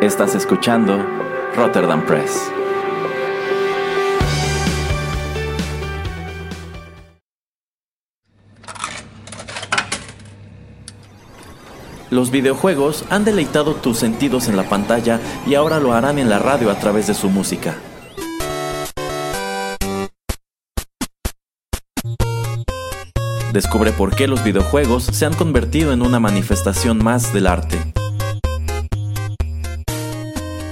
Estás escuchando Rotterdam Press. Los videojuegos han deleitado tus sentidos en la pantalla y ahora lo harán en la radio a través de su música. Descubre por qué los videojuegos se han convertido en una manifestación más del arte.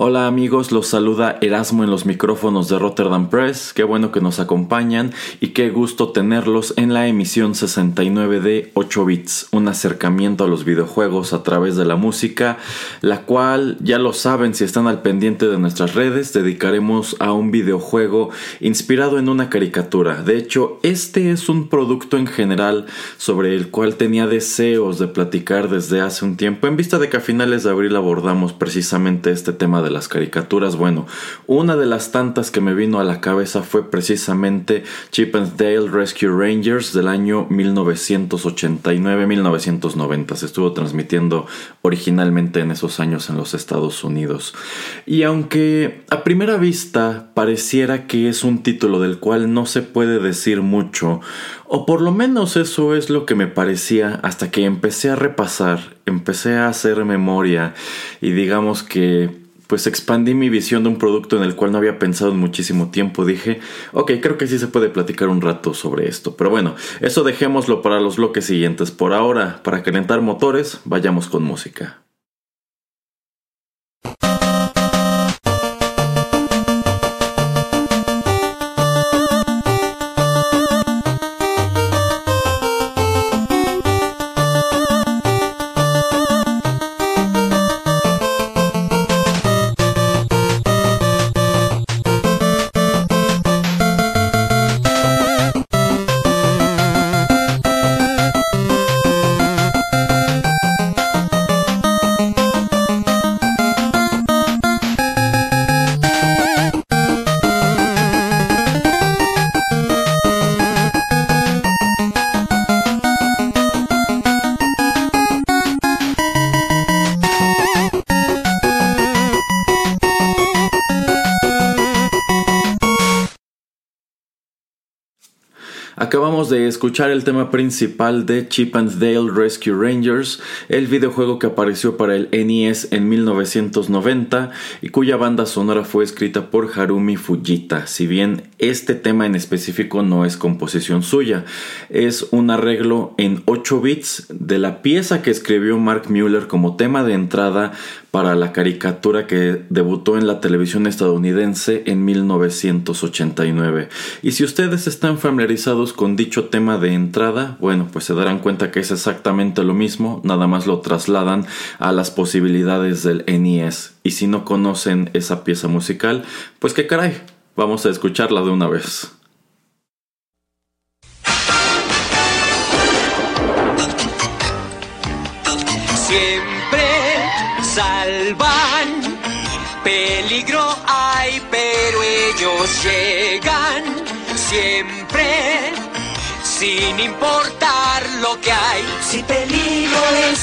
Hola amigos, los saluda Erasmo en los micrófonos de Rotterdam Press. Qué bueno que nos acompañan y qué gusto tenerlos en la emisión 69 de 8 bits, un acercamiento a los videojuegos a través de la música, la cual ya lo saben si están al pendiente de nuestras redes, dedicaremos a un videojuego inspirado en una caricatura. De hecho, este es un producto en general sobre el cual tenía deseos de platicar desde hace un tiempo, en vista de que a finales de abril abordamos precisamente este tema de las caricaturas, bueno, una de las tantas que me vino a la cabeza fue precisamente Chip Dale Rescue Rangers del año 1989-1990. Se estuvo transmitiendo originalmente en esos años en los Estados Unidos. Y aunque a primera vista pareciera que es un título del cual no se puede decir mucho, o por lo menos eso es lo que me parecía hasta que empecé a repasar, empecé a hacer memoria y digamos que pues expandí mi visión de un producto en el cual no había pensado en muchísimo tiempo. Dije, ok, creo que sí se puede platicar un rato sobre esto. Pero bueno, eso dejémoslo para los bloques siguientes. Por ahora, para calentar motores, vayamos con música. Escuchar el tema principal de Chip and Dale Rescue Rangers, el videojuego que apareció para el NES en 1990 y cuya banda sonora fue escrita por Harumi Fujita. Si bien este tema en específico no es composición suya, es un arreglo en 8 bits de la pieza que escribió Mark Mueller como tema de entrada para la caricatura que debutó en la televisión estadounidense en 1989. Y si ustedes están familiarizados con dicho tema de entrada, bueno, pues se darán cuenta que es exactamente lo mismo, nada más lo trasladan a las posibilidades del NES. Y si no conocen esa pieza musical, pues qué caray, vamos a escucharla de una vez. Salvan. Peligro hay, pero ellos llegan siempre, sin importar lo que hay. Si peligro es,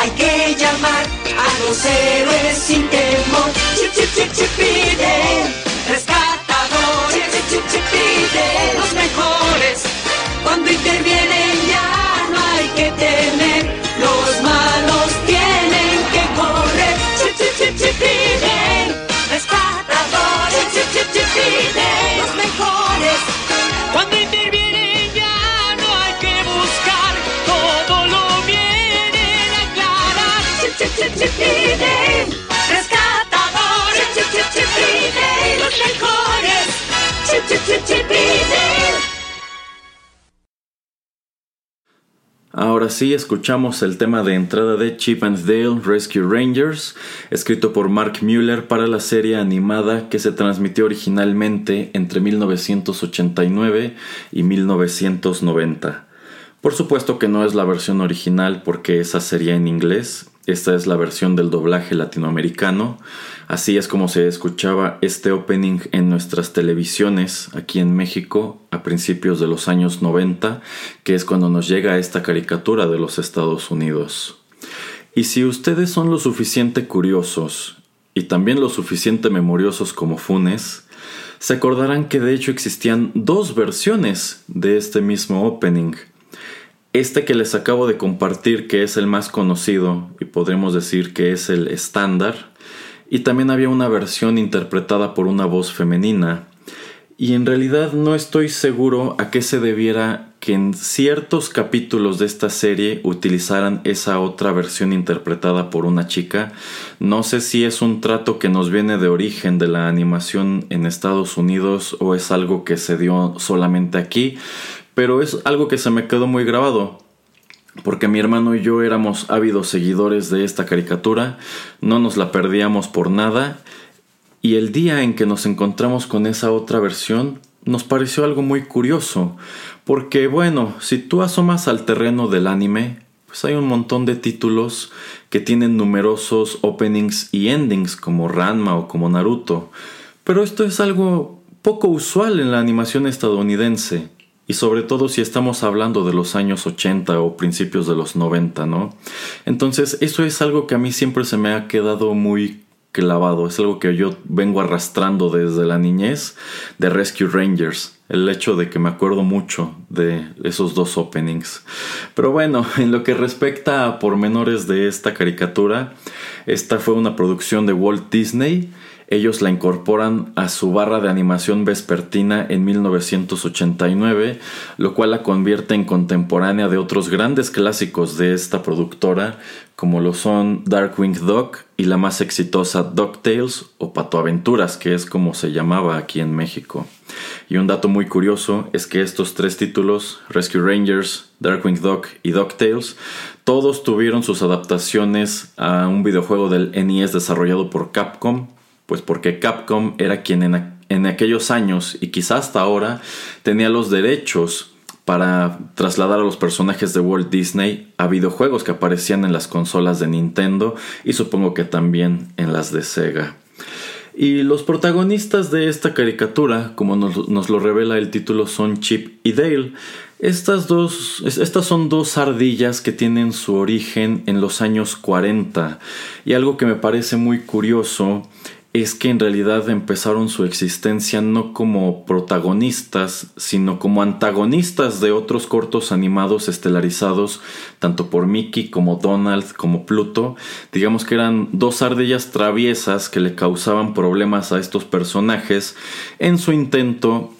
hay que llamar a los héroes sin temor. Chip, chip, chip, chip, pide, rescatadores. Chip, chip, chip, pide, los mejores. Cuando intervienen Ahora sí, escuchamos el tema de entrada de Chip and Dale Rescue Rangers, escrito por Mark Mueller para la serie animada que se transmitió originalmente entre 1989 y 1990. Por supuesto que no es la versión original porque esa sería en inglés, esta es la versión del doblaje latinoamericano, así es como se escuchaba este opening en nuestras televisiones aquí en México a principios de los años 90, que es cuando nos llega esta caricatura de los Estados Unidos. Y si ustedes son lo suficiente curiosos y también lo suficiente memoriosos como Funes, se acordarán que de hecho existían dos versiones de este mismo opening. Este que les acabo de compartir, que es el más conocido y podremos decir que es el estándar, y también había una versión interpretada por una voz femenina. Y en realidad no estoy seguro a qué se debiera que en ciertos capítulos de esta serie utilizaran esa otra versión interpretada por una chica. No sé si es un trato que nos viene de origen de la animación en Estados Unidos o es algo que se dio solamente aquí, pero es algo que se me quedó muy grabado. Porque mi hermano y yo éramos ávidos seguidores de esta caricatura, no nos la perdíamos por nada, y el día en que nos encontramos con esa otra versión, nos pareció algo muy curioso, porque bueno, si tú asomas al terreno del anime, pues hay un montón de títulos que tienen numerosos openings y endings como Ranma o como Naruto, pero esto es algo poco usual en la animación estadounidense y sobre todo si estamos hablando de los años 80 o principios de los 90, ¿no? Entonces eso es algo que a mí siempre se me ha quedado muy clavado, es algo que yo vengo arrastrando desde la niñez de Rescue Rangers, el hecho de que me acuerdo mucho de esos dos openings. Pero bueno, en lo que respecta a pormenores de esta caricatura, esta fue una producción de Walt Disney ellos la incorporan a su barra de animación vespertina en 1989, lo cual la convierte en contemporánea de otros grandes clásicos de esta productora, como lo son Darkwing Duck y la más exitosa DuckTales o Pato Aventuras, que es como se llamaba aquí en México. Y un dato muy curioso es que estos tres títulos, Rescue Rangers, Darkwing Duck y DuckTales, todos tuvieron sus adaptaciones a un videojuego del NES desarrollado por Capcom pues porque Capcom era quien en, aquellos años y quizás hasta ahora tenía los derechos para trasladar a los personajes de Walt Disney a videojuegos que aparecían en las consolas de Nintendo y supongo que también en las de Sega. Y los protagonistas de esta caricatura, como nos, nos, lo revela el título, son Chip y Dale. Estas, dos, estas son dos ardillas que tienen su origen en los años 40. Y algo que me parece muy curioso es que en realidad empezaron su existencia no como protagonistas, sino como antagonistas de otros cortos animados estelarizados, tanto por Mickey como Donald como Pluto. Digamos que eran dos ardillas traviesas que le causaban problemas a estos personajes en su intento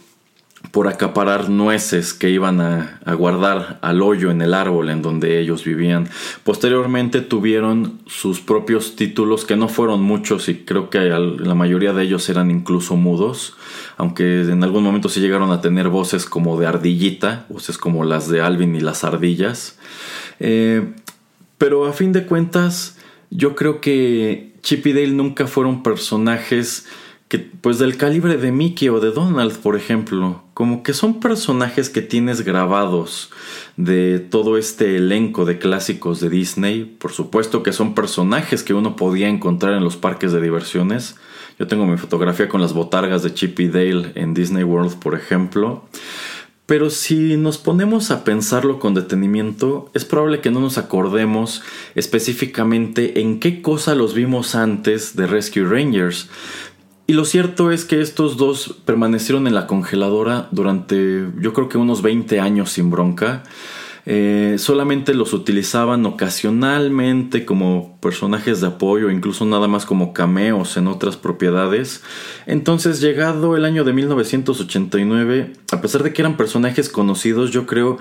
por acaparar nueces que iban a, guardar al hoyo en el árbol en donde ellos vivían. Posteriormente tuvieron sus propios títulos que no fueron muchos y creo que la mayoría de ellos eran incluso mudos, aunque en algún momento sí llegaron a tener voces como de ardillita, voces como las de Alvin y las ardillas. Eh, pero a fin de cuentas, yo creo que Chip y Dale nunca fueron personajes pues del calibre de Mickey o de Donald, por ejemplo, como que son personajes que tienes grabados de todo este elenco de clásicos de Disney, por supuesto que son personajes que uno podía encontrar en los parques de diversiones. Yo tengo mi fotografía con las botargas de Chip y Dale en Disney World, por ejemplo. Pero si nos ponemos a pensarlo con detenimiento, es probable que no nos acordemos específicamente en qué cosa los vimos antes de Rescue Rangers. Y lo cierto es que estos dos permanecieron en la congeladora durante yo creo que unos 20 años sin bronca. Eh, solamente los utilizaban ocasionalmente como personajes de apoyo, incluso nada más como cameos en otras propiedades. Entonces, llegado el año de 1989, a pesar de que eran personajes conocidos, yo creo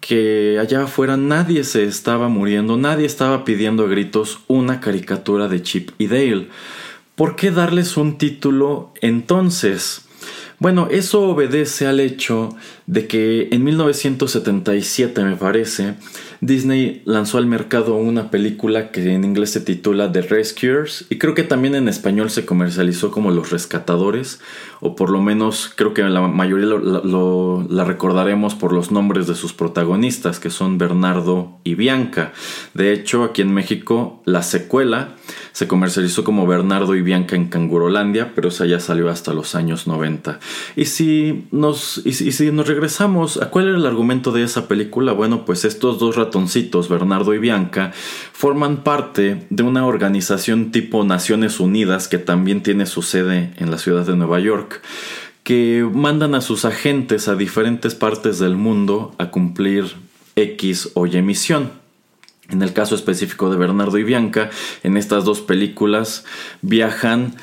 que allá afuera nadie se estaba muriendo, nadie estaba pidiendo a gritos una caricatura de Chip y Dale. ¿Por qué darles un título entonces? Bueno, eso obedece al hecho de que en 1977, me parece, Disney lanzó al mercado una película que en inglés se titula The Rescuers y creo que también en español se comercializó como Los Rescatadores, o por lo menos creo que la mayoría la recordaremos por los nombres de sus protagonistas, que son Bernardo y Bianca. De hecho, aquí en México la secuela se comercializó como Bernardo y Bianca en Cangurolandia, pero esa ya salió hasta los años 90. Y si nos, y si, y si nos regresamos a cuál era el argumento de esa película, bueno, pues estos dos ratoncitos, Bernardo y Bianca, forman parte de una organización tipo Naciones Unidas que también tiene su sede en la ciudad de Nueva York que mandan a sus agentes a diferentes partes del mundo a cumplir X o Y misión. En el caso específico de Bernardo y Bianca, en estas dos películas viajan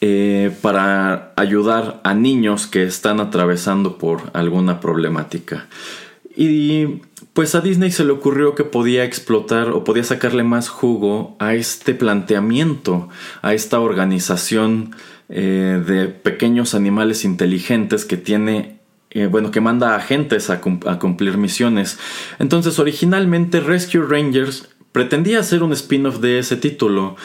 eh, para ayudar a niños que están atravesando por alguna problemática. Y pues a Disney se le ocurrió que podía explotar o podía sacarle más jugo a este planteamiento, a esta organización eh, de pequeños animales inteligentes que tiene eh, bueno, que manda agentes a, cumplir misiones. Entonces, originalmente Rescue Rangers pretendía hacer un spin-off de ese título,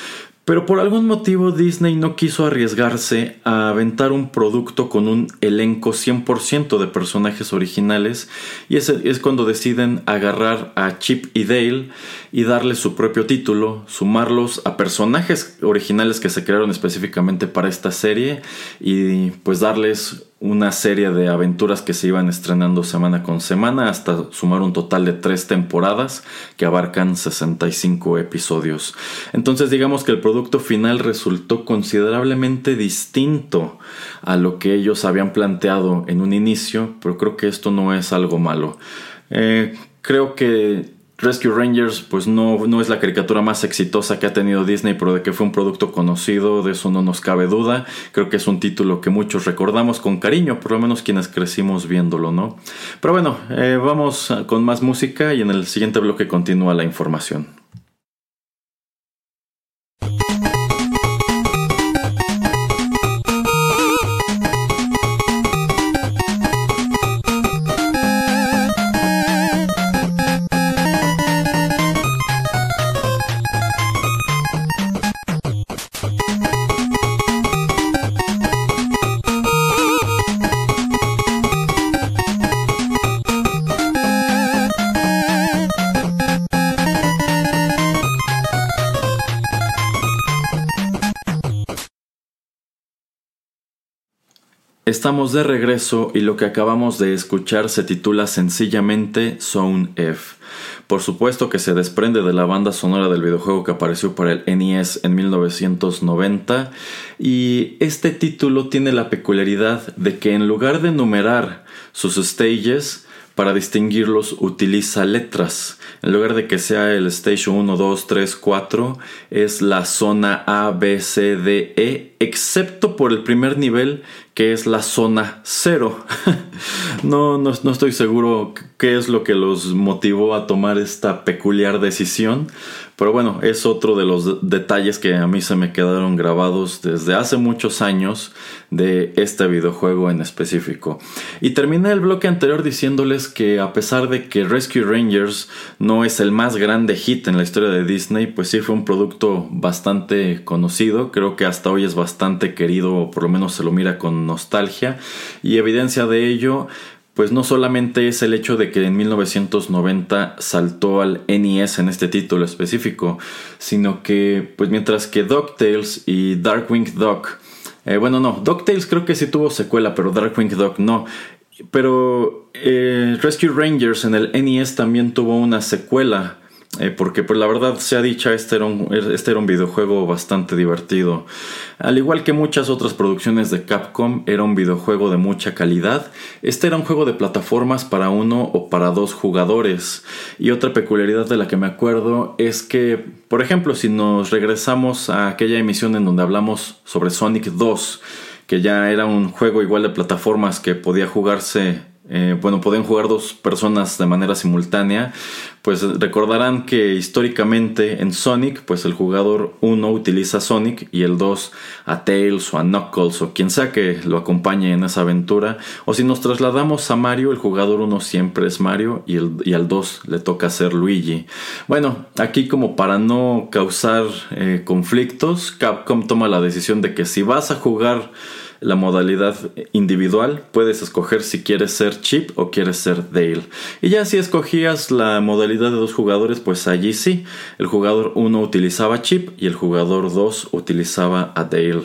pero por algún motivo Disney no quiso arriesgarse a aventar un producto con un elenco 100% de personajes originales y es cuando deciden agarrar a Chip y Dale y darle su propio título, sumarlos a personajes originales que se crearon específicamente para esta serie y pues darles una serie de aventuras que se iban estrenando semana con semana hasta sumar un total de tres temporadas que abarcan 65 episodios. Entonces digamos que el producto final resultó considerablemente distinto a lo que ellos habían planteado en un inicio, pero creo que esto no es algo malo. Eh, creo que Rescue Rangers pues no, no, es la caricatura más exitosa que ha tenido Disney, pero de que fue un producto conocido, de eso no nos cabe duda. Creo que es un título que muchos recordamos con cariño, por lo menos quienes crecimos viéndolo, ¿no? Pero bueno, eh, vamos con más música y en el siguiente bloque continúa la información. Estamos de regreso y lo que acabamos de escuchar se titula sencillamente Zone F. Por supuesto que se desprende de la banda sonora del videojuego que apareció para el NES en 1990 y este título tiene la peculiaridad de que en lugar de numerar sus stages, para distinguirlos utiliza letras. En lugar de que sea el Station 1, 2, 3, 4, es la zona A, B, C, D, E, excepto por el primer nivel que es la zona 0. no, no, no estoy seguro qué es lo que los motivó a tomar esta peculiar decisión, pero bueno, es otro de los detalles que a mí se me quedaron grabados desde hace muchos años de este videojuego en específico. Y terminé el bloque anterior diciéndoles que a pesar de que Rescue Rangers no es el más grande hit en la historia de Disney, pues sí fue un producto bastante conocido, creo que hasta hoy es bastante querido, o por lo menos se lo mira con nostalgia, y evidencia de ello pues no solamente es el hecho de que en 1990 saltó al NES en este título específico, sino que pues mientras que DuckTales y Darkwing Duck, eh, bueno no, DuckTales creo que sí tuvo secuela, pero Darkwing Duck no, pero eh, Rescue Rangers en el NES también tuvo una secuela eh, porque pues la verdad sea dicha, este era, este era un videojuego bastante divertido. Al igual que muchas otras producciones de Capcom, era un videojuego de mucha calidad. Este era un juego de plataformas para uno o para dos jugadores. Y otra peculiaridad de la que me acuerdo es que, por ejemplo, si nos regresamos a aquella emisión en donde hablamos sobre Sonic 2, que ya era un juego igual de plataformas que podía jugarse eh, bueno, pueden jugar dos personas de manera simultánea, pues recordarán que históricamente en Sonic, pues el jugador 1 utiliza Sonic y el 2 a Tails o a Knuckles o quien sea que lo acompañe en esa aventura. O si nos trasladamos a Mario, el jugador 1 siempre es Mario y, el, y al 2 le toca ser Luigi. Bueno, aquí como para no causar eh, conflictos, Capcom toma la decisión de que si vas a jugar la modalidad individual, puedes escoger si quieres ser Chip o quieres ser Dale. Y ya si escogías la modalidad de dos jugadores, pues allí sí, el jugador 1 utilizaba Chip y el jugador 2 utilizaba a Dale.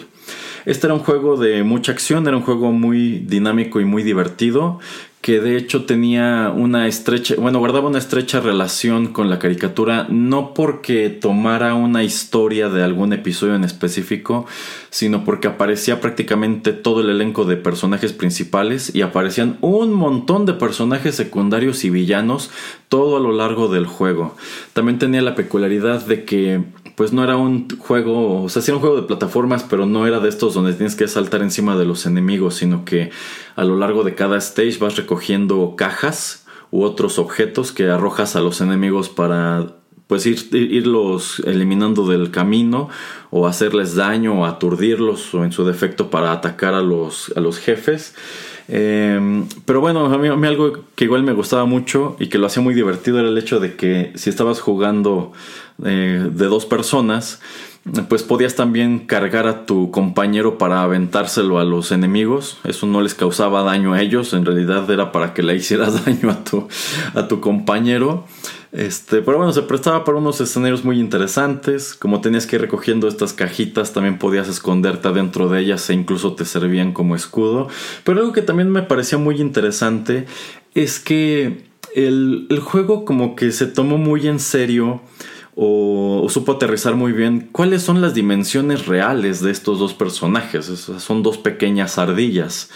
Este era un juego de mucha acción, era un juego muy dinámico y muy divertido que de hecho tenía una estrecha, bueno, guardaba una estrecha relación con la caricatura, no porque tomara una historia de algún episodio en específico, sino porque aparecía prácticamente todo el elenco de personajes principales y aparecían un montón de personajes secundarios y villanos todo a lo largo del juego. También tenía la peculiaridad de que pues no era un juego, o sea, sí era un juego de plataformas, pero no era de estos donde tienes que saltar encima de los enemigos, sino que a lo largo de cada stage vas recogiendo cajas u otros objetos que arrojas a los enemigos para pues ir, irlos eliminando del camino o hacerles daño o aturdirlos o en su defecto para atacar a los, a los jefes. Em, pero bueno, a mí, a mí, algo que igual me gustaba mucho y que lo hacía muy divertido era el hecho de que si estabas jugando eh, de dos personas, pues podías también cargar a tu compañero para aventárselo a los enemigos. Eso no les causaba daño a ellos, en realidad era para que le hicieras daño a tu, a tu compañero. Este, pero bueno, se prestaba para unos escenarios muy interesantes. Como tenías que ir recogiendo estas cajitas, también podías esconderte dentro de ellas e incluso te servían como escudo. Pero algo que también me parecía muy interesante es que el, el juego como que se tomó muy en serio o, supo aterrizar muy bien cuáles son las dimensiones reales de estos dos personajes. son dos pequeñas ardillas.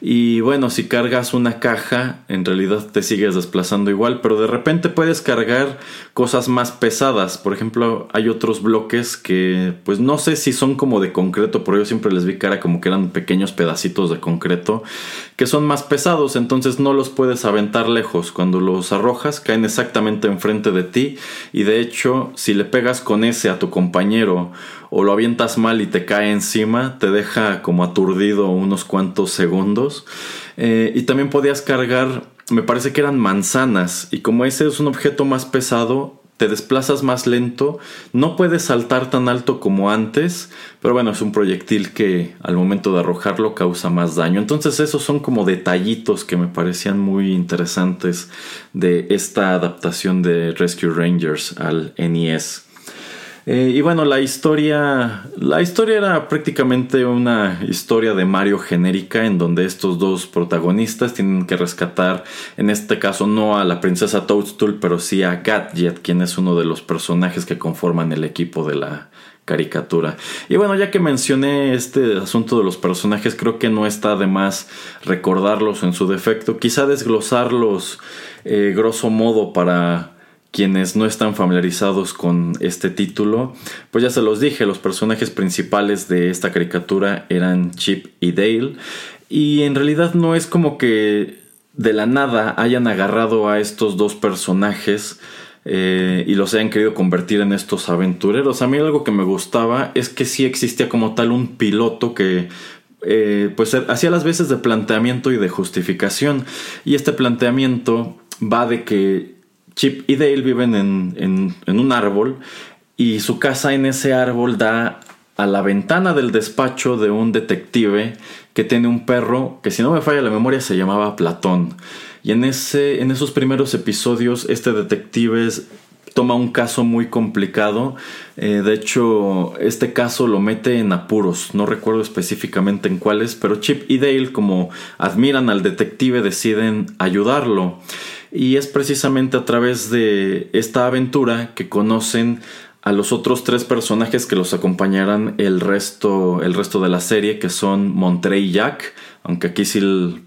Y bueno, si cargas una caja, en realidad te sigues desplazando igual, pero de repente puedes cargar cosas más pesadas. Por ejemplo, hay otros bloques que, pues no sé si son como de concreto, pero yo siempre les vi cara como que eran pequeños pedacitos de concreto, que son más pesados, entonces no los puedes aventar lejos. Cuando los arrojas, caen exactamente enfrente de ti, y de hecho, si le pegas con ese a tu compañero, o lo avientas mal y te cae encima, te deja como aturdido unos cuantos segundos. Eh, y también podías cargar, me parece que eran manzanas, y como ese es un objeto más pesado, te desplazas más lento, no puedes saltar tan alto como antes, pero bueno, es un proyectil que al momento de arrojarlo causa más daño. Entonces esos son como detallitos que me parecían muy interesantes de esta adaptación de Rescue Rangers al NES. Eh, y bueno, la historia. La historia era prácticamente una historia de Mario genérica. En donde estos dos protagonistas tienen que rescatar. En este caso, no a la princesa Toadstool, pero sí a Gadget, quien es uno de los personajes que conforman el equipo de la caricatura. Y bueno, ya que mencioné este asunto de los personajes, creo que no está de más recordarlos en su defecto. Quizá desglosarlos eh, grosso modo para quienes no están familiarizados con este título, pues ya se los dije, los personajes principales de esta caricatura eran Chip y Dale. Y en realidad no es como que de la nada hayan agarrado a estos dos personajes eh, y los hayan querido convertir en estos aventureros. A mí algo que me gustaba es que sí existía como tal un piloto que eh, pues hacía las veces de planteamiento y de justificación. Y este planteamiento va de que Chip y Dale viven en, un árbol y su casa en ese árbol da a la ventana del despacho de un detective que tiene un perro que si no me falla la memoria se llamaba Platón. Y en, ese, en esos primeros episodios este detective toma un caso muy complicado. Eh, de hecho, este caso lo mete en apuros. No recuerdo específicamente en cuáles, pero Chip y Dale, como admiran al detective, deciden ayudarlo. Y es precisamente a través de esta aventura que conocen a los otros tres personajes que los acompañarán el resto, el resto de la serie, que son Monterrey Jack, aunque aquí sí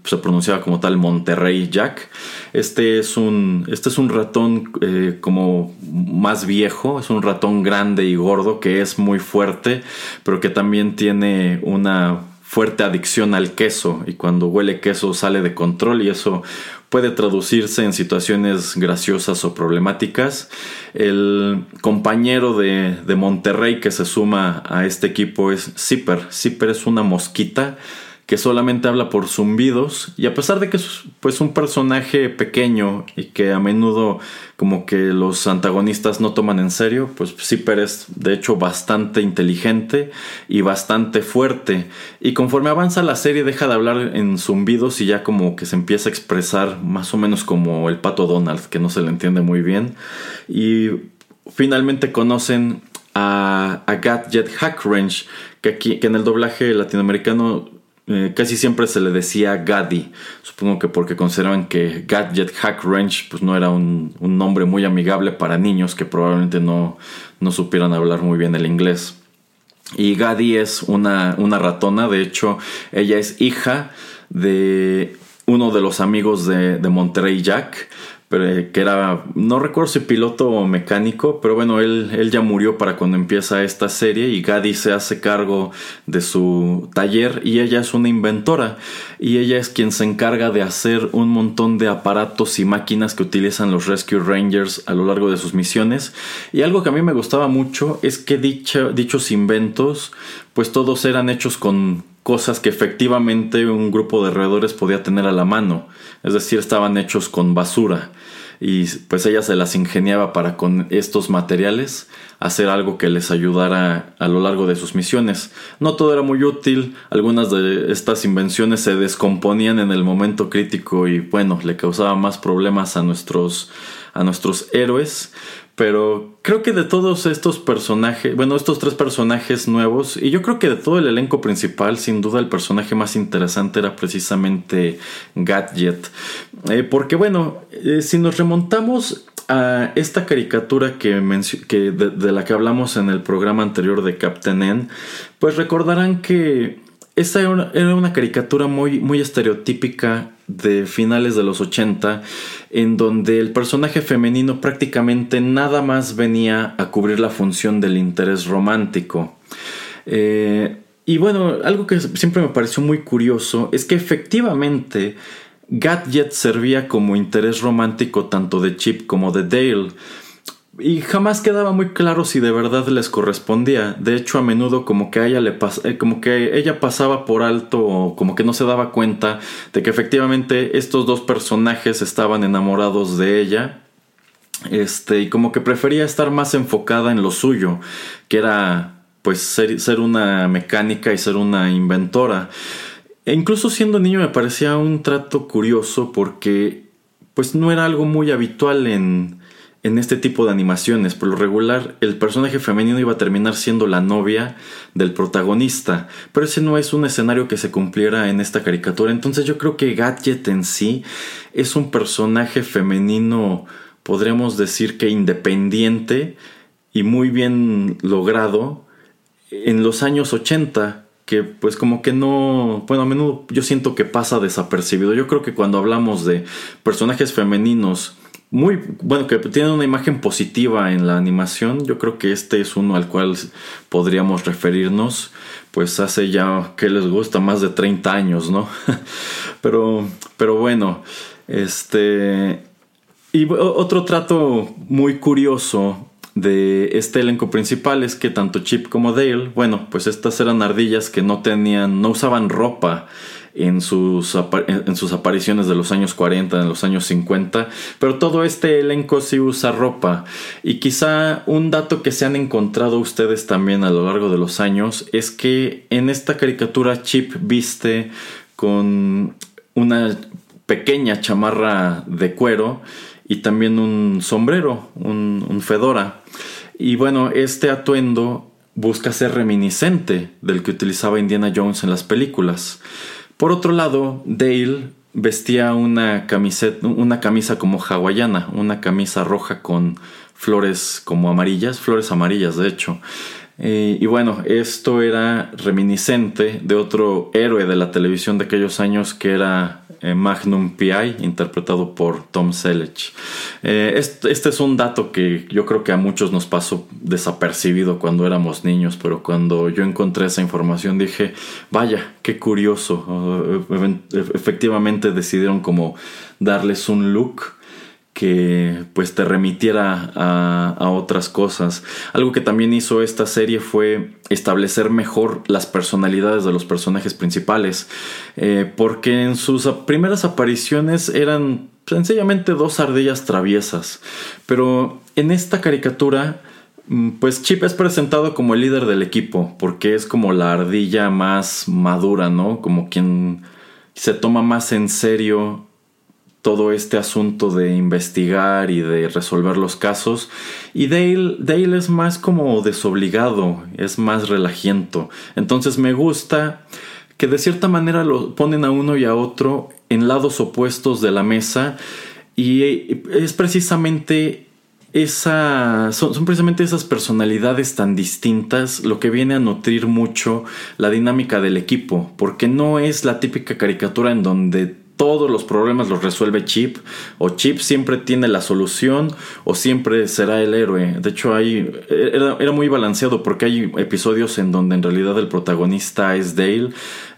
se pronunciaba como tal Monterrey Jack. Este es un, este es un ratón eh, como más viejo, es un ratón grande y gordo que es muy fuerte, pero que también tiene una fuerte adicción al queso y cuando huele queso sale de control y eso puede traducirse en situaciones graciosas o problemáticas. El compañero de, Monterrey que se suma a este equipo es Zipper. Zipper es una mosquita que solamente habla por zumbidos y a pesar de que es pues un personaje pequeño y que a menudo como que los antagonistas no toman en serio, pues Zipper es de hecho bastante inteligente y bastante fuerte. Y conforme avanza la serie deja de hablar en zumbidos y ya como que se empieza a expresar más o menos como el pato Donald, que no se le entiende muy bien. Y finalmente conocen a, a Gadget Hackrange, que, aquí, que en el doblaje latinoamericano eh, casi siempre se le decía Gaddy. Supongo que porque consideraban que Gadget Hackrange pues no era un, un, nombre muy amigable para niños que probablemente no, no supieran hablar muy bien el inglés. Y Gaddy es una, una ratona, de hecho ella es hija de uno de los amigos de, de Jack, que era, no recuerdo si piloto o mecánico, pero bueno, él, él ya murió para cuando empieza esta serie y Gaddy se hace cargo de su taller y ella es una inventora. Y ella es quien se encarga de hacer un montón de aparatos y máquinas que utilizan los Rescue Rangers a lo largo de sus misiones. Y algo que a mí me gustaba mucho es que dichos inventos pues todos eran hechos con cosas que efectivamente un grupo de roedores podía tener a la mano. Es decir, estaban hechos con basura. Y pues ella se las ingeniaba para con estos materiales hacer algo que les ayudara a lo largo de sus misiones. No todo era muy útil, algunas de estas invenciones se descomponían en el momento crítico y bueno, le causaba más problemas a nuestros, a nuestros héroes. Pero creo que de todos estos personajes, bueno, estos tres personajes nuevos, y yo creo que de todo el elenco principal, sin duda el personaje más interesante era precisamente Gadget. Eh, porque bueno, eh, si nos remontamos a esta caricatura que, que de, de, la que hablamos en el programa anterior de Captain N, pues recordarán que esta era una, caricatura muy, muy estereotípica de finales de los 80, en donde el personaje femenino prácticamente nada más venía a cubrir la función del interés romántico. Eh, y bueno, algo que siempre me pareció muy curioso es que efectivamente Gadget servía como interés romántico tanto de Chip como de Dale, y jamás quedaba muy claro si de verdad les correspondía. De hecho, a menudo como que a ella le eh, como que ella pasaba por alto o como que no se daba cuenta de que efectivamente estos dos personajes estaban enamorados de ella. Este, y como que prefería estar más enfocada en lo suyo, que era pues ser, ser una mecánica y ser una inventora. E incluso siendo niño me parecía un trato curioso porque pues no era algo muy habitual en en este tipo de animaciones. Por lo regular, el personaje femenino iba a terminar siendo la novia del protagonista, pero ese no es un escenario que se cumpliera en esta caricatura. Entonces yo creo que Gadget en sí es un personaje femenino, podríamos decir que independiente y muy bien logrado en los años 80 que pues como que no, bueno, a menudo yo siento que pasa desapercibido. Yo creo que cuando hablamos de personajes femeninos muy bueno, que tiene una imagen positiva en la animación. Yo creo que este es uno al cual podríamos referirnos, pues hace ya que les gusta más de 30 años, ¿no? pero, pero bueno, este. Y otro trato muy curioso de este elenco principal es que tanto Chip como Dale, bueno, pues estas eran ardillas que no tenían, no usaban ropa en sus, en sus apariciones de los años 40, en los años 50, pero todo este elenco sí usa ropa. Y quizá un dato que se han encontrado ustedes también a lo largo de los años es que en esta caricatura Chip viste con una pequeña chamarra de cuero y también un sombrero, un, un fedora. Y bueno, este atuendo busca ser reminiscente del que utilizaba Indiana Jones en las películas. Por otro lado, Dale vestía una camiseta, una camisa como hawaiana, una camisa roja con flores como amarillas, flores amarillas de hecho. Eh, y bueno, esto era reminiscente de otro héroe de la televisión de aquellos años que era eh, Magnum PI, interpretado por Tom Selleck. Eh, este, este, es un dato que yo creo que a muchos nos pasó desapercibido cuando éramos niños, pero cuando yo encontré esa información dije, vaya, qué curioso. efectivamente decidieron como darles un look que pues te remitiera a, a, otras cosas. Algo que también hizo esta serie fue establecer mejor las personalidades de los personajes principales, eh, porque en sus primeras apariciones eran sencillamente dos ardillas traviesas, pero en esta caricatura mm, pues Chip es presentado como el líder del equipo, porque es como la ardilla más madura, ¿no? Como quien se toma más en serio todo este asunto de investigar y de resolver los casos. Y Dale, Dale es más como desobligado, es más relajiento. Entonces me gusta que de cierta manera lo ponen a uno y a otro en lados opuestos de la mesa. Y es precisamente esa, son, son, precisamente esas personalidades tan distintas lo que viene a nutrir mucho la dinámica del equipo, porque no es la típica caricatura en donde todos los problemas los resuelve Chip, o Chip siempre tiene la solución, o siempre será el héroe. De hecho, hay, era, muy balanceado porque hay episodios en donde en realidad el protagonista es Dale.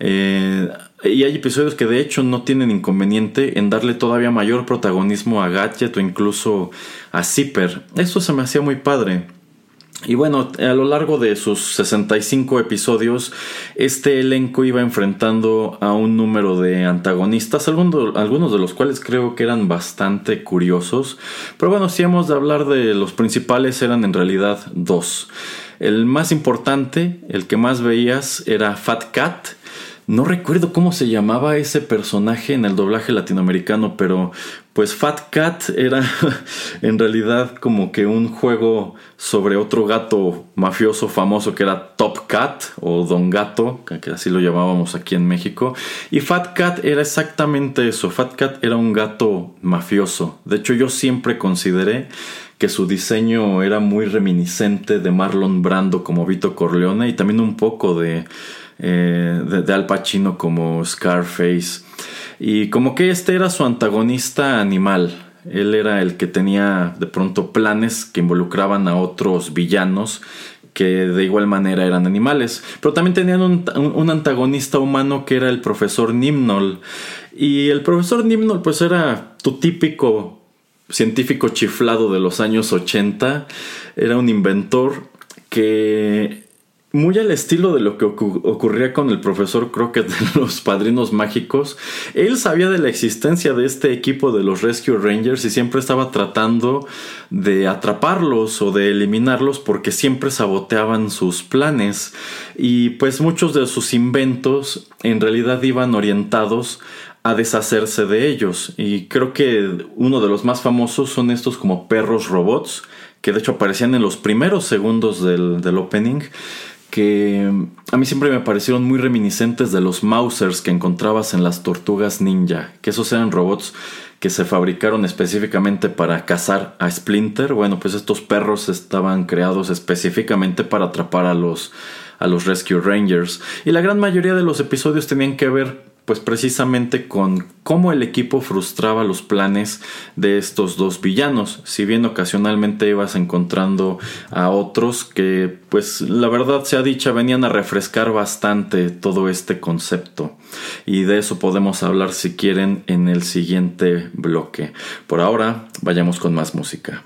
Eh, y hay episodios que de hecho no tienen inconveniente en darle todavía mayor protagonismo a Gadget o incluso a Zipper. Eso se me hacía muy padre. Y bueno, a lo largo de sus 65 episodios, este elenco iba enfrentando a un número de antagonistas, algunos de los cuales creo que eran bastante curiosos. Pero bueno, si hemos de hablar de los principales, eran en realidad dos. El más importante, el que más veías, era Fat Cat, no recuerdo cómo se llamaba ese personaje en el doblaje latinoamericano, pero pues Fat Cat era en realidad como que un juego sobre otro gato mafioso famoso que era Top Cat o Don Gato, que así lo llamábamos aquí en México. Y Fat Cat era exactamente eso, Fat Cat era un gato mafioso. De hecho yo siempre consideré que su diseño era muy reminiscente de Marlon Brando como Vito Corleone y también un poco de eh, de, Al Pacino como Scarface. Y como que este era su antagonista animal. Él era el que tenía de pronto planes que involucraban a otros villanos que de igual manera eran animales. Pero también tenían un, un, antagonista humano que era el profesor Nimnol. Y el profesor Nimnol pues era tu típico científico chiflado de los años 80. Era un inventor que muy al estilo de lo que ocurría con el profesor Crockett de los Padrinos Mágicos, él sabía de la existencia de este equipo de los Rescue Rangers y siempre estaba tratando de atraparlos o de eliminarlos porque siempre saboteaban sus planes. Y pues muchos de sus inventos en realidad iban orientados a deshacerse de ellos. Y creo que uno de los más famosos son estos como perros robots que de hecho aparecían en los primeros segundos del, del opening que a mí siempre me parecieron muy reminiscentes de los Mausers que encontrabas en las tortugas ninja, que esos eran robots que se fabricaron específicamente para cazar a Splinter. Bueno, pues estos perros estaban creados específicamente para atrapar a los, a los Rescue Rangers. Y la gran mayoría de los episodios tenían que ver pues precisamente con cómo el equipo frustraba los planes de estos dos villanos, si bien ocasionalmente ibas encontrando a otros que pues la verdad sea dicha venían a refrescar bastante todo este concepto y de eso podemos hablar si quieren en el siguiente bloque. Por ahora vayamos con más música.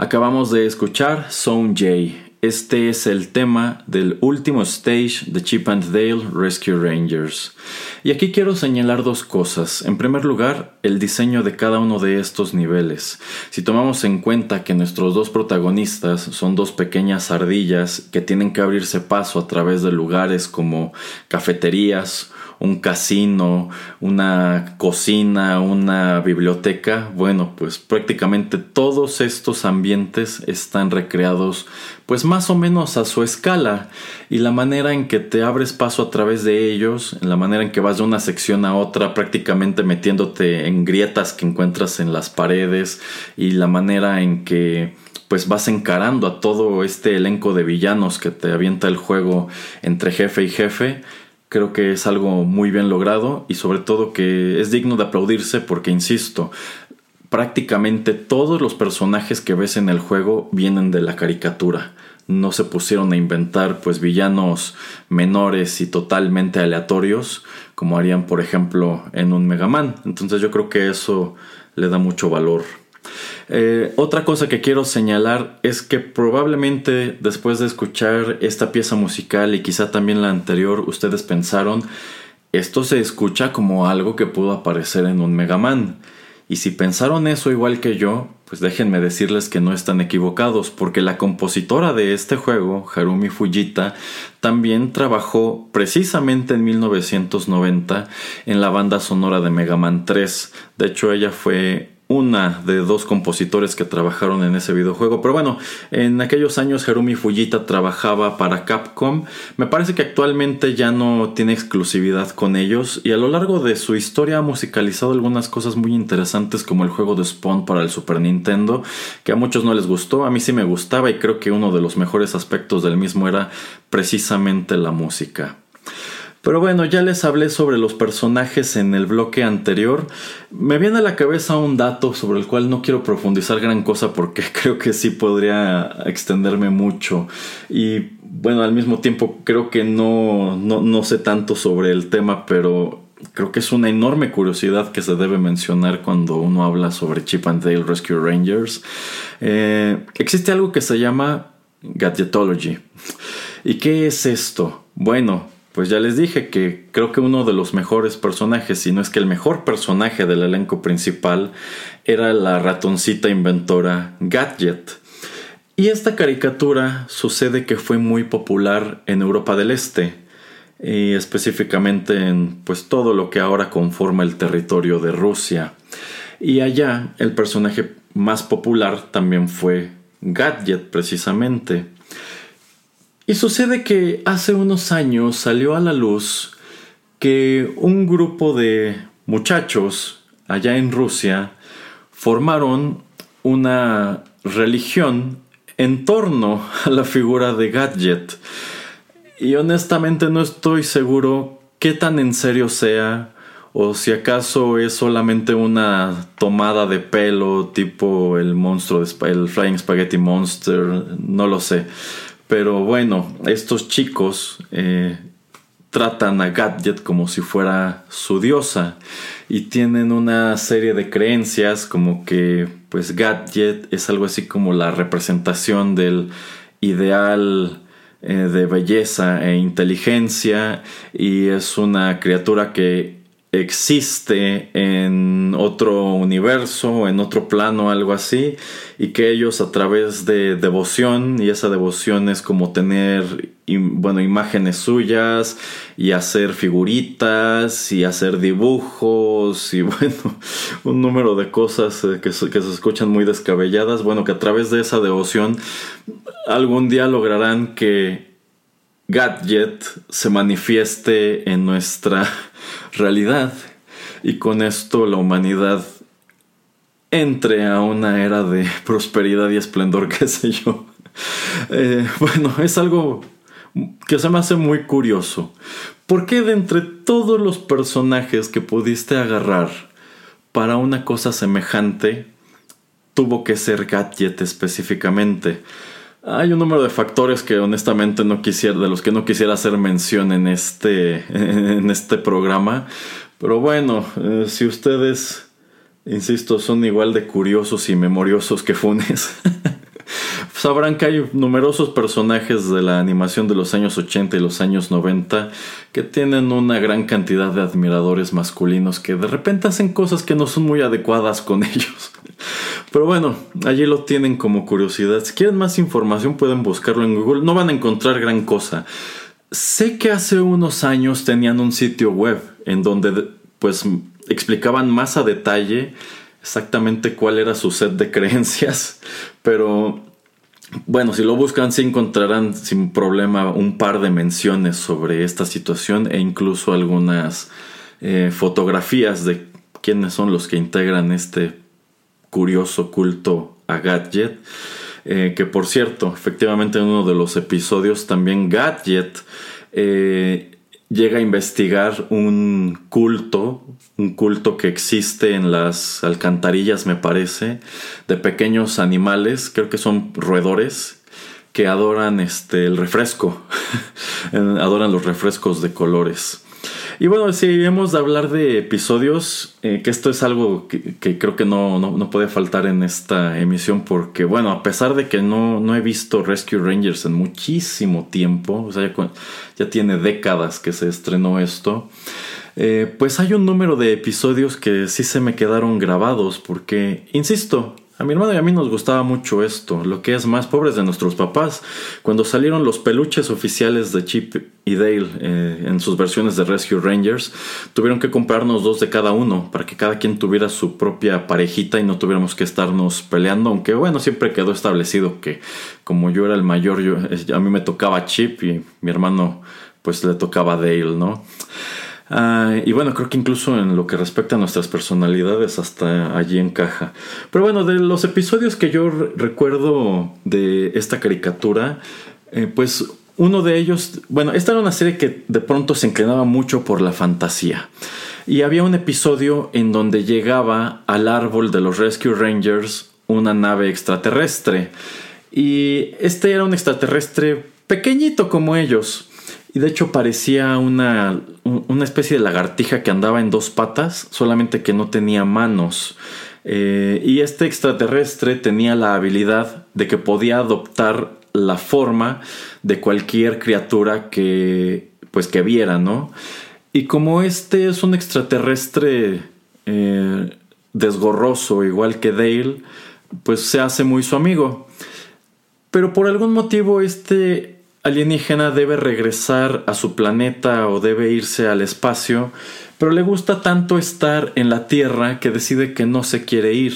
Acabamos de escuchar Zone J. Este es el tema del último stage de Chip and Dale Rescue Rangers. Y aquí quiero señalar dos cosas. En primer lugar, el diseño de cada uno de estos niveles. Si tomamos en cuenta que nuestros dos protagonistas son dos pequeñas ardillas que tienen que abrirse paso a través de lugares como cafeterías, un casino, una cocina, una biblioteca, bueno, pues prácticamente todos estos ambientes están recreados pues más o menos a su escala. Y la manera en que te abres paso a través de ellos, la manera en que vas de una sección a otra prácticamente metiéndote en grietas que encuentras en las paredes y la manera en que pues vas encarando a todo este elenco de villanos que te avienta el juego entre jefe y jefe, Creo que es algo muy bien logrado y sobre todo que es digno de aplaudirse porque, insisto, prácticamente todos los personajes que ves en el juego vienen de la caricatura. No se pusieron a inventar pues villanos menores y totalmente aleatorios como harían por ejemplo en un Mega Man. Entonces yo creo que eso le da mucho valor eh, otra cosa que quiero señalar es que probablemente después de escuchar esta pieza musical y quizá también la anterior, ustedes pensaron, esto se escucha como algo que pudo aparecer en un Mega Man. Y si pensaron eso igual que yo, pues déjenme decirles que no están equivocados, porque la compositora de este juego, Harumi Fujita, también trabajó precisamente en 1990 en la banda sonora de Mega Man 3. De hecho, ella fue una de dos compositores que trabajaron en ese videojuego. Pero bueno, en aquellos años Harumi Fujita trabajaba para Capcom. Me parece que actualmente ya no tiene exclusividad con ellos y a lo largo de su historia ha musicalizado algunas cosas muy interesantes como el juego de Spawn para el Super Nintendo, que a muchos no les gustó, a mí sí me gustaba y creo que uno de los mejores aspectos del mismo era precisamente la música. Pero bueno, ya les hablé sobre los personajes en el bloque anterior. Me viene a la cabeza un dato sobre el cual no quiero profundizar gran cosa porque creo que sí podría extenderme mucho. Y bueno, al mismo tiempo creo que no, no, sé tanto sobre el tema, pero creo que es una enorme curiosidad que se debe mencionar cuando uno habla sobre Chip and Dale Rescue Rangers. Eh, existe algo que se llama Gadgetology. ¿Y qué es esto? Bueno, pues ya les dije que creo que uno de los mejores personajes, si no es que el mejor personaje del elenco principal, era la ratoncita inventora Gadget. Y esta caricatura sucede que fue muy popular en Europa del Este, y específicamente en pues todo lo que ahora conforma el territorio de Rusia. Y allá el personaje más popular también fue Gadget precisamente. Y sucede que hace unos años salió a la luz que un grupo de muchachos allá en Rusia formaron una religión en torno a la figura de Gadget. Y honestamente no estoy seguro qué tan en serio sea o si acaso es solamente una tomada de pelo tipo el monstruo de el Flying Spaghetti Monster, no lo sé. Pero bueno, estos chicos eh, tratan a Gadget como si fuera su diosa y tienen una serie de creencias como que pues Gadget es algo así como la representación del ideal eh, de belleza e inteligencia y es una criatura que existe en otro universo, en otro plano, algo así, y que ellos a través de devoción, y esa devoción es como tener, bueno, imágenes suyas, y hacer figuritas, y hacer dibujos, y bueno, un número de cosas eh, que, que se escuchan muy descabelladas, bueno, que a través de esa devoción algún día lograrán que Gadget se manifieste en nuestra realidad y con esto la humanidad entre a una era de prosperidad y esplendor, qué sé yo. Eh, bueno, es algo que se me hace muy curioso. ¿Por qué de entre todos los personajes que pudiste agarrar para una cosa semejante, tuvo que ser Gadget específicamente? Hay un número de factores que honestamente no quisiera, de los que no quisiera hacer mención en este, en este programa. Pero bueno, eh, si ustedes, insisto, son igual de curiosos y memoriosos que Funes, sabrán que hay numerosos personajes de la animación de los años 80 y los años 90 que tienen una gran cantidad de admiradores masculinos que de repente hacen cosas que no son muy adecuadas con ellos. Pero bueno, allí lo tienen como curiosidad. Si quieren más información pueden buscarlo en Google. No van a encontrar gran cosa. Sé que hace unos años tenían un sitio web en donde pues explicaban más a detalle exactamente cuál era su set de creencias, pero bueno, si lo buscan sí encontrarán sin problema un par de menciones sobre esta situación e incluso algunas eh, fotografías de quiénes son los que integran este curioso culto a Gadget. Eh, que por cierto, efectivamente en uno de los episodios también Gadget eh, llega a investigar un culto, un culto que existe en las alcantarillas, me parece, de pequeños animales, creo que son roedores, que adoran este, el refresco, adoran los refrescos de colores. Y bueno, si hemos de hablar de episodios, eh, que esto es algo que, creo que no, no, puede faltar en esta emisión, porque bueno, a pesar de que no, no he visto Rescue Rangers en muchísimo tiempo, o sea, ya, tiene décadas que se estrenó esto, eh, pues hay un número de episodios que sí se me quedaron grabados, porque, insisto, a mi hermano y a mí nos gustaba mucho esto, lo que es más pobres de nuestros papás. Cuando salieron los peluches oficiales de Chip y Dale eh, en sus versiones de Rescue Rangers, tuvieron que comprarnos dos de cada uno para que cada quien tuviera su propia parejita y no tuviéramos que estarnos peleando. Aunque bueno, siempre quedó establecido que como yo era el mayor, yo, a mí me tocaba Chip y mi hermano pues le tocaba Dale, ¿no? Ah, y bueno, creo que incluso en lo que respecta a nuestras personalidades, hasta allí encaja. Pero bueno, de los episodios que yo recuerdo de esta caricatura, eh, pues uno de ellos, bueno, esta era una serie que de pronto se inclinaba mucho por la fantasía. Y había un episodio en donde llegaba al árbol de los Rescue Rangers una nave extraterrestre. Y este era un extraterrestre pequeñito como ellos, de hecho parecía una, una especie de lagartija que andaba en dos patas, solamente que no tenía manos. Eh, y este extraterrestre tenía la habilidad de que podía adoptar la forma de cualquier criatura que pues que viera, ¿no? Y como este es un extraterrestre eh, desgorroso, igual que Dale, pues se hace muy su amigo. Pero por algún motivo este alienígena debe regresar a su planeta o debe irse al espacio, pero le gusta tanto estar en la Tierra que decide que no se quiere ir.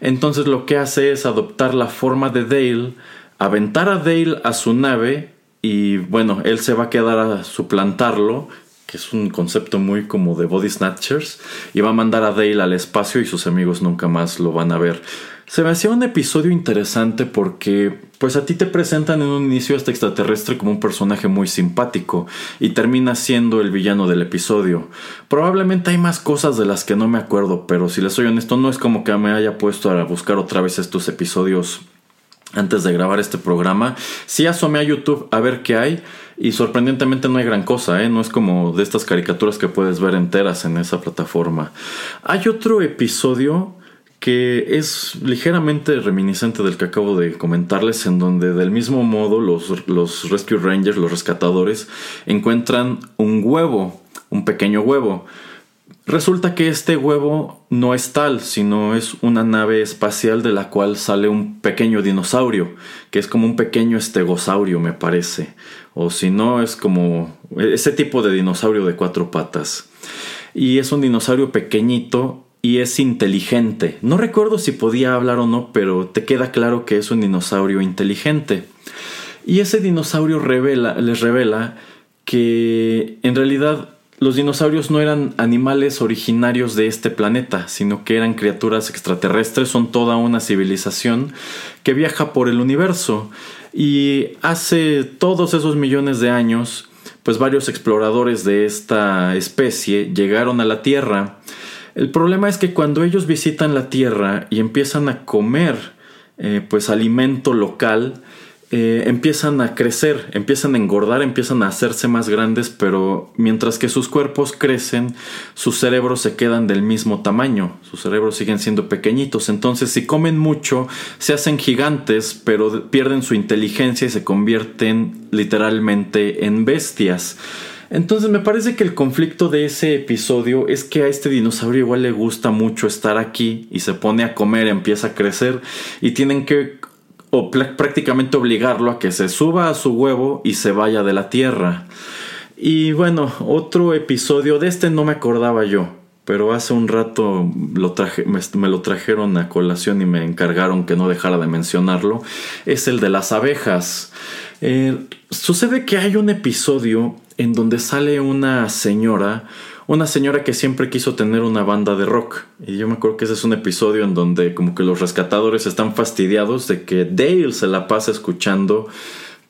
Entonces lo que hace es adoptar la forma de Dale, aventar a Dale a su nave y bueno, él se va a quedar a suplantarlo, que es un concepto muy como de body snatchers, y va a mandar a Dale al espacio y sus amigos nunca más lo van a ver. Se me hacía un episodio interesante porque pues a ti te presentan en un inicio este extraterrestre como un personaje muy simpático y termina siendo el villano del episodio. Probablemente hay más cosas de las que no me acuerdo, pero si les soy honesto no es como que me haya puesto a buscar otra vez estos episodios antes de grabar este programa. Sí asomé a YouTube a ver qué hay y sorprendentemente no hay gran cosa, ¿eh? no es como de estas caricaturas que puedes ver enteras en esa plataforma. Hay otro episodio que es ligeramente reminiscente del que acabo de comentarles, en donde del mismo modo los, los Rescue Rangers, los rescatadores, encuentran un huevo, un pequeño huevo. Resulta que este huevo no es tal, sino es una nave espacial de la cual sale un pequeño dinosaurio, que es como un pequeño estegosaurio, me parece. O si no, es como ese tipo de dinosaurio de cuatro patas. Y es un dinosaurio pequeñito y es inteligente. No recuerdo si podía hablar o no, pero te queda claro que es un dinosaurio inteligente. Y ese dinosaurio les revela que en realidad los dinosaurios no eran animales originarios de este planeta, sino que eran criaturas extraterrestres, son toda una civilización que viaja por el universo. Y hace todos esos millones de años, pues varios exploradores de esta especie llegaron a la Tierra el problema es que cuando ellos visitan la tierra y empiezan a comer eh, pues alimento local, eh, empiezan a crecer, empiezan a engordar, empiezan a hacerse más grandes, pero mientras que sus cuerpos crecen, sus cerebros se quedan del mismo tamaño, sus cerebros siguen siendo pequeñitos, entonces si comen mucho, se hacen gigantes, pero pierden su inteligencia y se convierten literalmente en bestias. Entonces me parece que el conflicto de ese episodio es que a este dinosaurio igual le gusta mucho estar aquí y se pone a comer, empieza a crecer y tienen que o prácticamente obligarlo a que se suba a su huevo y se vaya de la tierra. Y bueno, otro episodio de este no me acordaba yo, pero hace un rato lo traje, me, lo trajeron a colación y me encargaron que no dejara de mencionarlo, es el de las abejas. Eh, sucede que hay un episodio en donde sale una señora, una señora que siempre quiso tener una banda de rock. Y yo me acuerdo que ese es un episodio en donde como que los rescatadores están fastidiados de que Dale se la pasa escuchando.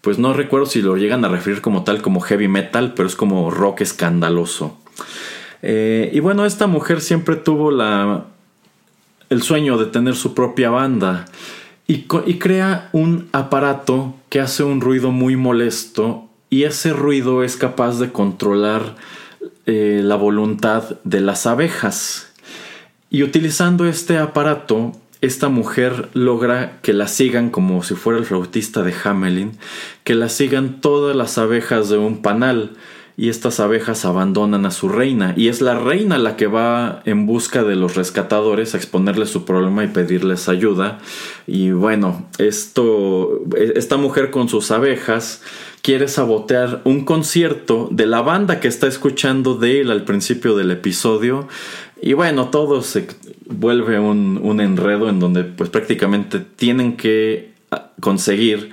Pues no recuerdo si lo llegan a referir como tal, como heavy metal, pero es como rock escandaloso. Eh, y bueno, esta mujer siempre tuvo la, el sueño de tener su propia banda y, y crea un aparato que hace un ruido muy molesto y ese ruido es capaz de controlar eh, la voluntad de las abejas. Y utilizando este aparato, esta mujer logra que la sigan como si fuera el flautista de Hamelin, que la sigan todas las abejas de un panal y estas abejas abandonan a su reina y es la reina la que va en busca de los rescatadores a exponerles su problema y pedirles ayuda y bueno esto esta mujer con sus abejas quiere sabotear un concierto de la banda que está escuchando Dale al principio del episodio. Y bueno, todo se vuelve un, un enredo en donde pues prácticamente tienen que ah, conseguir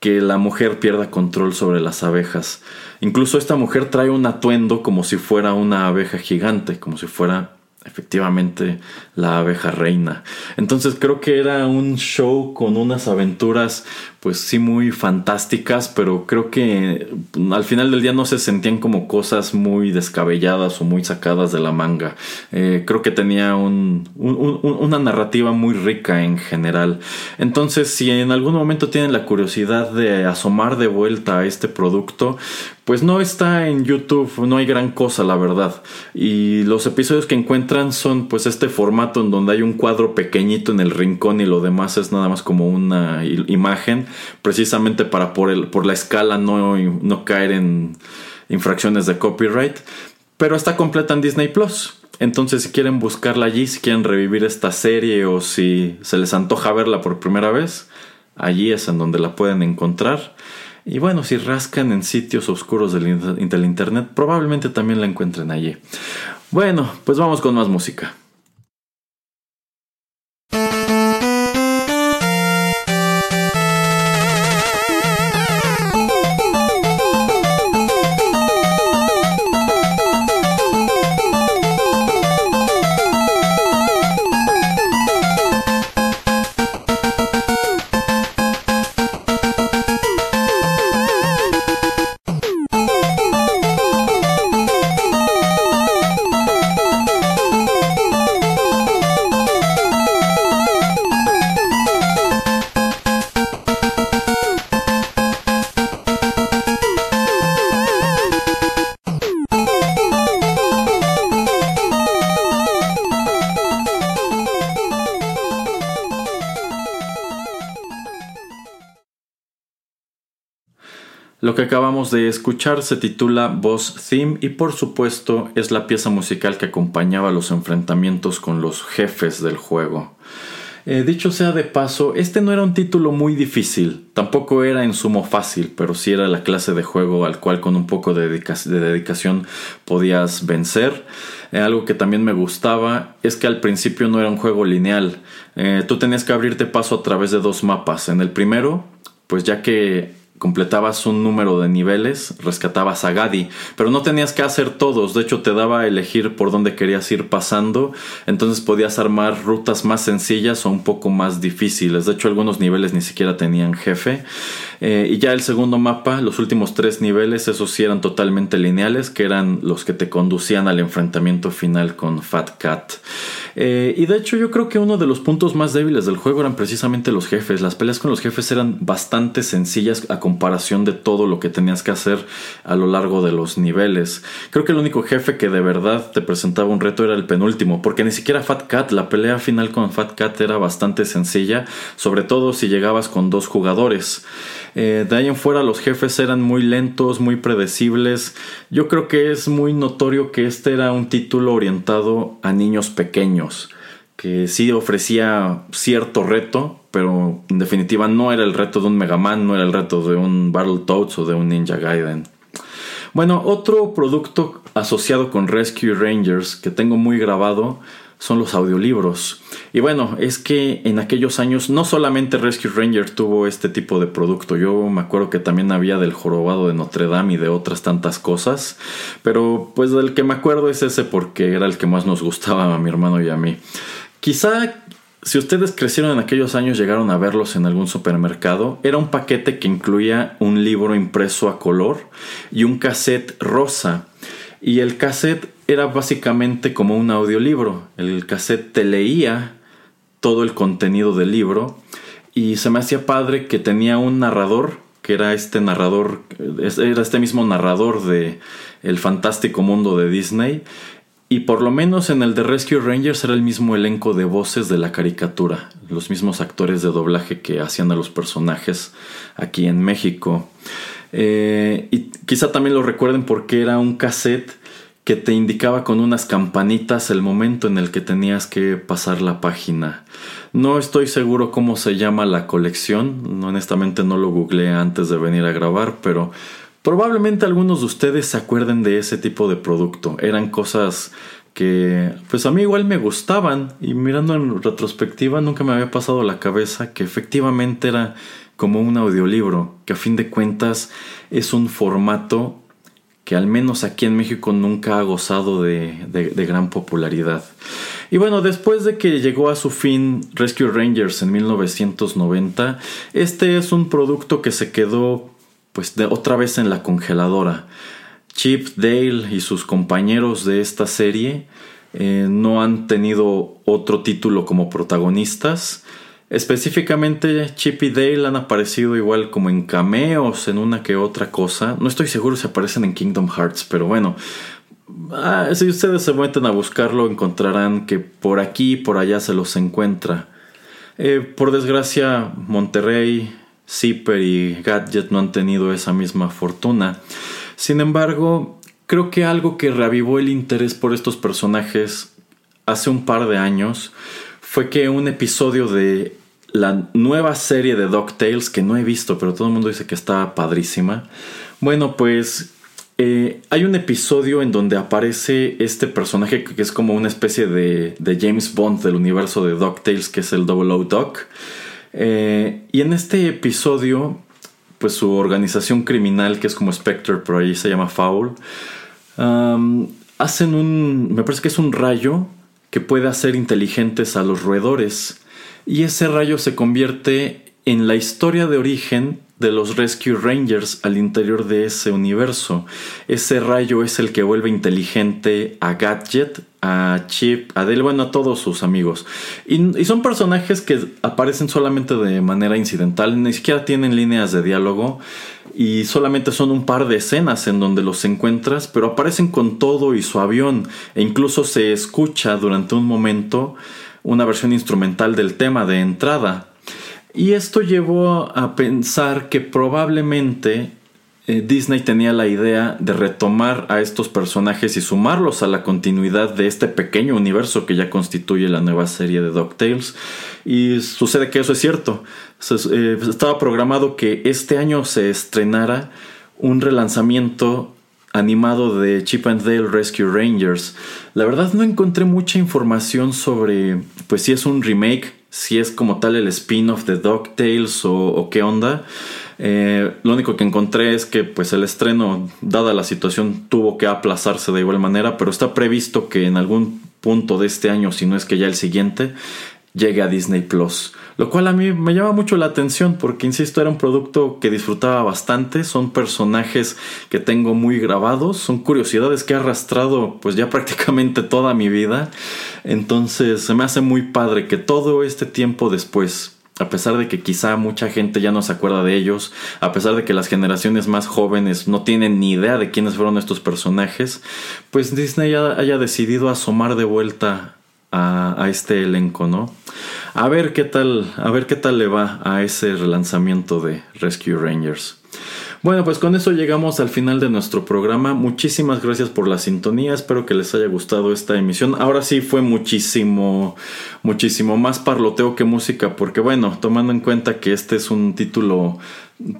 que la mujer pierda control sobre las abejas. Incluso esta mujer trae un atuendo como si fuera una abeja gigante, como si fuera efectivamente la abeja reina. Entonces creo que era un show con unas aventuras pues sí muy fantásticas, pero creo que al final del día no se sentían como cosas muy descabelladas o muy sacadas de la manga. Eh, creo que tenía una narrativa muy rica en general. Entonces si en algún momento tienen la curiosidad de asomar de vuelta a este producto, pues no está en YouTube, no hay gran cosa, la verdad. Y los episodios que encuentran son pues este formato en donde hay un cuadro pequeñito en el rincón y lo demás es nada más como una imagen, precisamente para por, el, por la escala no, no caer en infracciones de copyright. Pero está completa en Disney Plus. Entonces si quieren buscarla allí, si quieren revivir esta serie o si se les antoja verla por primera vez, allí es en donde la pueden encontrar. Y bueno, si rascan en sitios oscuros del, internet, probablemente también la encuentren allí. Bueno, pues vamos con más música. Que acabamos de escuchar se titula Boss Theme y por supuesto es la pieza musical que acompañaba los enfrentamientos con los jefes del juego. Eh, dicho sea de paso, este no era un título muy difícil, tampoco era en sumo fácil, pero sí era la clase de juego al cual con un poco de, dedicación podías vencer. Eh, algo que también me gustaba es que al principio no era un juego lineal, eh, tú tenías que abrirte paso a través de dos mapas. En el primero, pues ya que completabas un número de niveles, rescatabas a Gadi, pero no tenías que hacer todos, de hecho te daba a elegir por dónde querías ir pasando, entonces podías armar rutas más sencillas o un poco más difíciles, de hecho algunos niveles ni siquiera tenían jefe, eh, y ya el segundo mapa, los últimos tres niveles, esos sí eran totalmente lineales, que eran los que te conducían al enfrentamiento final con Fat Cat. Eh, y de hecho yo creo que uno de los puntos más débiles del juego eran precisamente los jefes. Las peleas con los jefes eran bastante sencillas a comparación de todo lo que tenías que hacer a lo largo de los niveles. Creo que el único jefe que de verdad te presentaba un reto era el penúltimo, porque ni siquiera Fat Cat, la pelea final con Fat Cat era bastante sencilla, sobre todo si llegabas con dos jugadores. Eh, de ahí en fuera los jefes eran muy lentos, muy predecibles. Yo creo que es muy notorio que este era un título orientado a niños pequeños, que sí ofrecía cierto reto, pero en definitiva no era el reto de un Mega Man, no era el reto de un Battletoads o de un Ninja Gaiden. Bueno, otro producto asociado con Rescue Rangers que tengo muy grabado son los audiolibros. Y bueno, es que en aquellos años no solamente Rescue Ranger tuvo este tipo de producto, yo me acuerdo que también había del jorobado de Notre Dame y de otras tantas cosas, pero pues del que me acuerdo es ese porque era el que más nos gustaba a mi hermano y a mí. Quizá si ustedes crecieron en aquellos años, llegaron a verlos en algún supermercado, era un paquete que incluía un libro impreso a color y un cassette rosa. Y el cassette era básicamente como un audiolibro. El cassette te leía todo el contenido del libro y se me hacía padre que tenía un narrador que era este narrador era este mismo narrador de el fantástico mundo de Disney y por lo menos en el de Rescue Rangers era el mismo elenco de voces de la caricatura, los mismos actores de doblaje que hacían a los personajes aquí en México. Eh, y quizá también lo recuerden porque era un cassette que te indicaba con unas campanitas el momento en el que tenías que pasar la página. No estoy seguro cómo se llama la colección, honestamente no lo googleé antes de venir a grabar, pero probablemente algunos de ustedes se acuerden de ese tipo de producto. Eran cosas que pues a mí igual me gustaban y mirando en retrospectiva nunca me había pasado la cabeza que efectivamente era como un audiolibro, que a fin de cuentas es un formato que al menos aquí en México nunca ha gozado de, gran popularidad. Y bueno, después de que llegó a su fin Rescue Rangers en 1990, este es un producto que se quedó pues de, otra vez en la congeladora. Chip Dale y sus compañeros de esta serie eh, no han tenido otro título como protagonistas Específicamente Chip y Dale han aparecido igual como en cameos en una que otra cosa. No estoy seguro si aparecen en Kingdom Hearts, pero bueno. Ah, si ustedes se meten a buscarlo encontrarán que por aquí y por allá se los encuentra. Eh, por desgracia Monterrey, Zipper y Gadget no han tenido esa misma fortuna. Sin embargo, creo que algo que reavivó el interés por estos personajes hace un par de años fue que un episodio de la nueva serie de DuckTales que no he visto, pero todo el mundo dice que está padrísima. Bueno, pues eh, hay un episodio en donde aparece este personaje que es como una especie de, James Bond del universo de DuckTales, que es el Double O Duck. Eh, y en este episodio, pues su organización criminal, que es como Spectre, pero ahí se llama Foul, hacen un, me parece que es un rayo que puede hacer inteligentes a los roedores. Y ese rayo se convierte en la historia de origen de los Rescue Rangers al interior de ese universo. Ese rayo es el que vuelve inteligente a Gadget, a Chip, a Dale, bueno, a todos sus amigos. Y, y, son personajes que aparecen solamente de manera incidental, ni siquiera tienen líneas de diálogo y solamente son un par de escenas en donde los encuentras, pero aparecen con todo y su avión e incluso se escucha durante un momento una versión instrumental del tema de entrada. Y esto llevó a pensar que probablemente eh, Disney tenía la idea de retomar a estos personajes y sumarlos a la continuidad de este pequeño universo que ya constituye la nueva serie de DuckTales. Y sucede que eso es cierto. Eh, estaba programado que este año se estrenara un relanzamiento animado de Chip and Dale Rescue Rangers. La verdad no encontré mucha información sobre pues si es un remake, si es como tal el spin-off de DuckTales o, o qué onda. Eh, lo único que encontré es que pues el estreno, dada la situación, tuvo que aplazarse de igual manera, pero está previsto que en algún punto de este año, si no es que ya el siguiente, llegue a Disney Plus. Lo cual a mí me llama mucho la atención porque, insisto, era un producto que disfrutaba bastante, son personajes que tengo muy grabados, son curiosidades que he arrastrado pues ya prácticamente toda mi vida. Entonces se me hace muy padre que todo este tiempo después a pesar de que quizá mucha gente ya no se acuerda de ellos, a pesar de que las generaciones más jóvenes no tienen ni idea de quiénes fueron estos personajes, pues Disney haya decidido asomar de vuelta a, a, este elenco, ¿no? A ver qué tal, a ver qué tal le va a ese relanzamiento de Rescue Rangers. Bueno, pues con eso llegamos al final de nuestro programa. Muchísimas gracias por la sintonía. Espero que les haya gustado esta emisión. Ahora sí fue muchísimo, muchísimo más parloteo que música, porque bueno, tomando en cuenta que este es un título,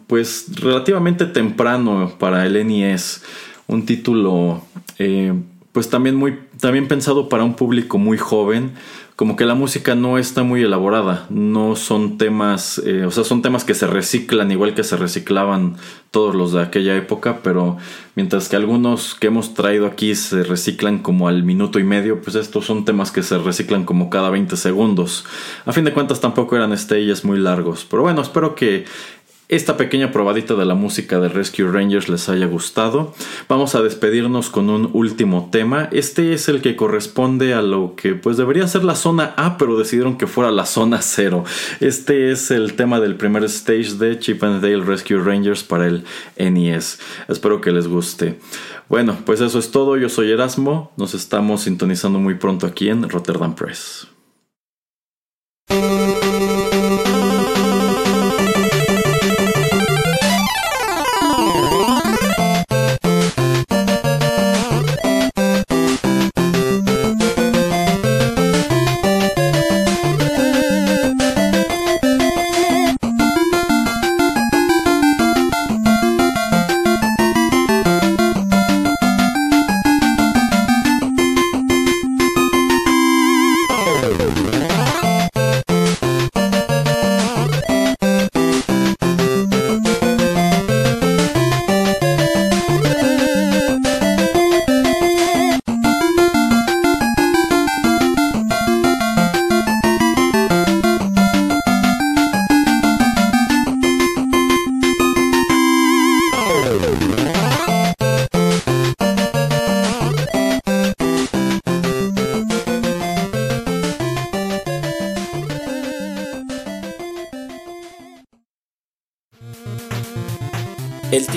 pues relativamente temprano para el NES, un título, eh, pues también muy, también pensado para un público muy joven como que la música no está muy elaborada, no son temas, eh, o sea, son temas que se reciclan igual que se reciclaban todos los de aquella época, pero mientras que algunos que hemos traído aquí se reciclan como al minuto y medio, pues estos son temas que se reciclan como cada 20 segundos. A fin de cuentas tampoco eran stages muy largos, pero bueno, espero que esta pequeña probadita de la música de Rescue Rangers les haya gustado. Vamos a despedirnos con un último tema. Este es el que corresponde a lo que pues debería ser la zona A, pero decidieron que fuera la zona 0. Este es el tema del primer stage de Chip and Dale Rescue Rangers para el NES. Espero que les guste. Bueno, pues eso es todo. Yo soy Erasmo. Nos estamos sintonizando muy pronto aquí en Rotterdam Press.